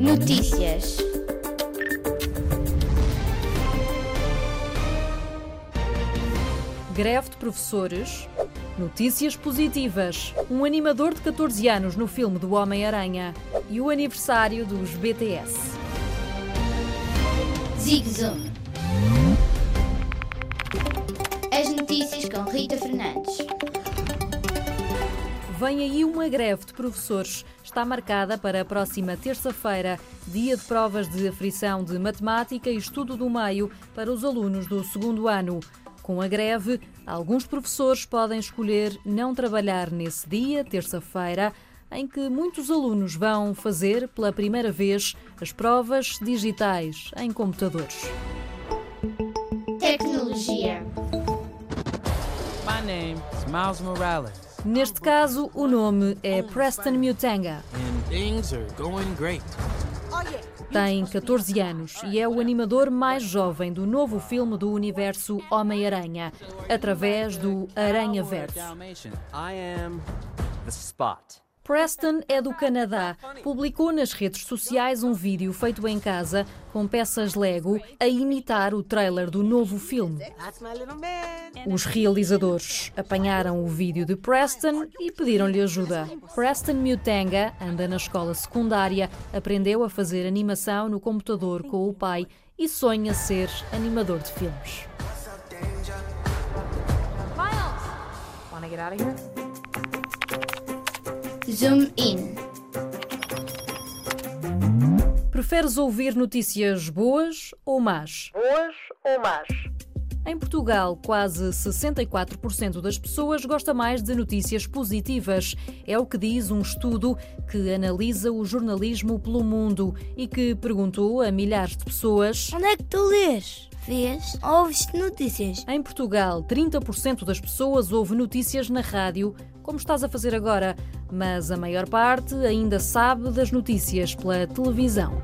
Notícias. Greve de professores. Notícias positivas. Um animador de 14 anos no filme do Homem-Aranha. E o aniversário dos BTS. Zig Zoom. As notícias com Rita Fernandes. Vem aí uma greve de professores. Está marcada para a próxima terça-feira, dia de provas de aflição de matemática e estudo do meio para os alunos do segundo ano. Com a greve, alguns professores podem escolher não trabalhar nesse dia, terça-feira, em que muitos alunos vão fazer pela primeira vez as provas digitais em computadores. Tecnologia. My name is Miles Morales, Neste caso, o nome é Preston Mutanga. Tem 14 anos e é o animador mais jovem do novo filme do universo Homem-Aranha, através do Aranha Verso. Preston é do Canadá. Publicou nas redes sociais um vídeo feito em casa com peças Lego a imitar o trailer do novo filme. Os realizadores apanharam o vídeo de Preston e pediram-lhe ajuda. Preston Mutanga anda na escola secundária, aprendeu a fazer animação no computador com o pai e sonha ser animador de filmes. Want to get out of here? Zoom in. Preferes ouvir notícias boas ou más? Boas ou más? Em Portugal, quase 64% das pessoas gosta mais de notícias positivas. É o que diz um estudo que analisa o jornalismo pelo mundo e que perguntou a milhares de pessoas. Onde é que tu lês? Vês? Ouves notícias? Em Portugal, 30% das pessoas ouve notícias na rádio, como estás a fazer agora, mas a maior parte ainda sabe das notícias pela televisão.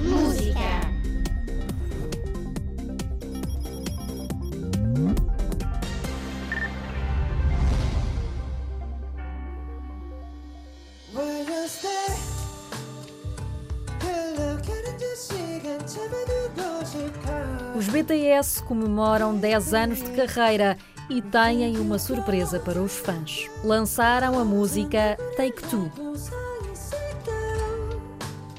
Música. Os BTS comemoram 10 anos de carreira e têm uma surpresa para os fãs. Lançaram a música Take Two.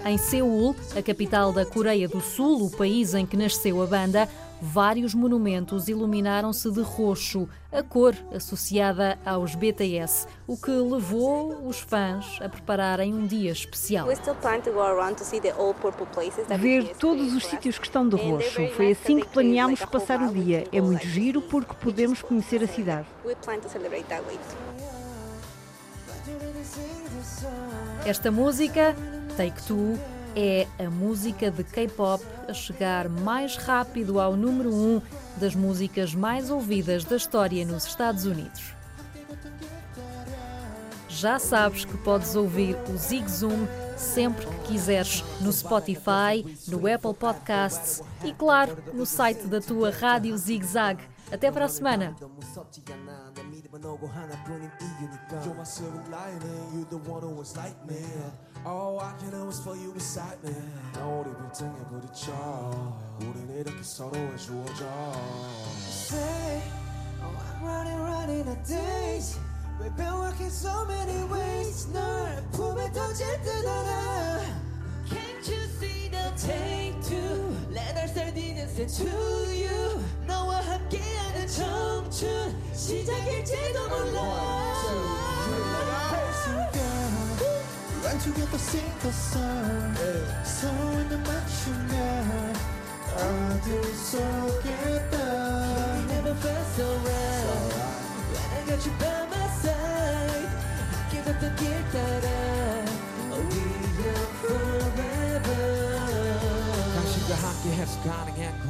Em Seul, a capital da Coreia do Sul, o país em que nasceu a banda, vários monumentos iluminaram-se de roxo, a cor associada aos BTS, o que levou os fãs a prepararem um dia especial. Ver todos os sítios que estão de roxo. Foi assim que planeámos passar o dia. É muito giro porque podemos conhecer a cidade. Esta música, Take Two, é a música de K-pop a chegar mais rápido ao número 1 um das músicas mais ouvidas da história nos Estados Unidos. Já sabes que podes ouvir o Zig Zoom sempre que quiseres no Spotify, no Apple Podcasts e, claro, no site da tua Rádio Zig Zag. Até para a semana! 무섭지 않아 내 믿음은 오고 하나뿐인 이유니까 조마스러운 라인에 You the one who was like me All I can always for you beside me 나 우리 빌딩에 부딪혀 우린 이렇게 서로의 주어져 Say Oh I'm running running a days We've been working so many ways 널 품에 던질 듯 알아 Can't you see the take two Let our start innocent to you 너와 함께하는 청춘 시작일지도 몰라 Run together sing the song 서로를 맞추면 어딜 쏘겠다 Never felt so right When I got you by my side 함께 걷던 길 따라 We are forever 당신과 함께해서 가능했고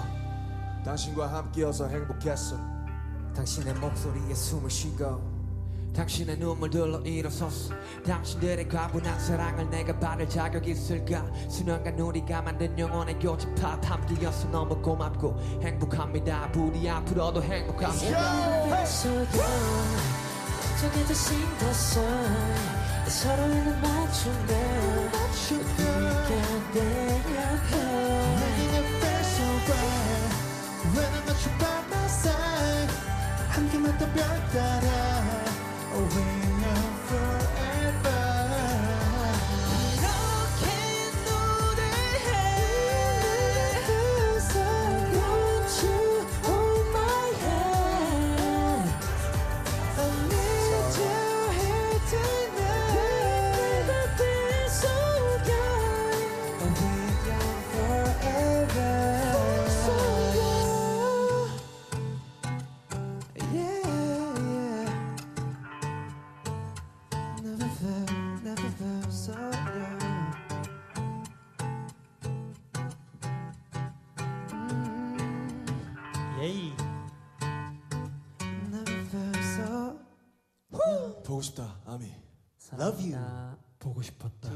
당신과 함께여서 행복했어 당신의 목소리에 숨을 쉬고 당신의 눈물들로 일어섰어 당신들의 과분한 사랑을 내가 받을 자격 있을까? 수년간 우리가 만든 영혼의 교집합 함께여서 너무 고맙고 행복합니다. 부디 앞으로도 행복합니다. 서도 정해진 것은 서로에는 맞춘다 우리가 내 옆에 에이. 보고 싶다 아미. 사랑한다. Love you. 보고 싶었다.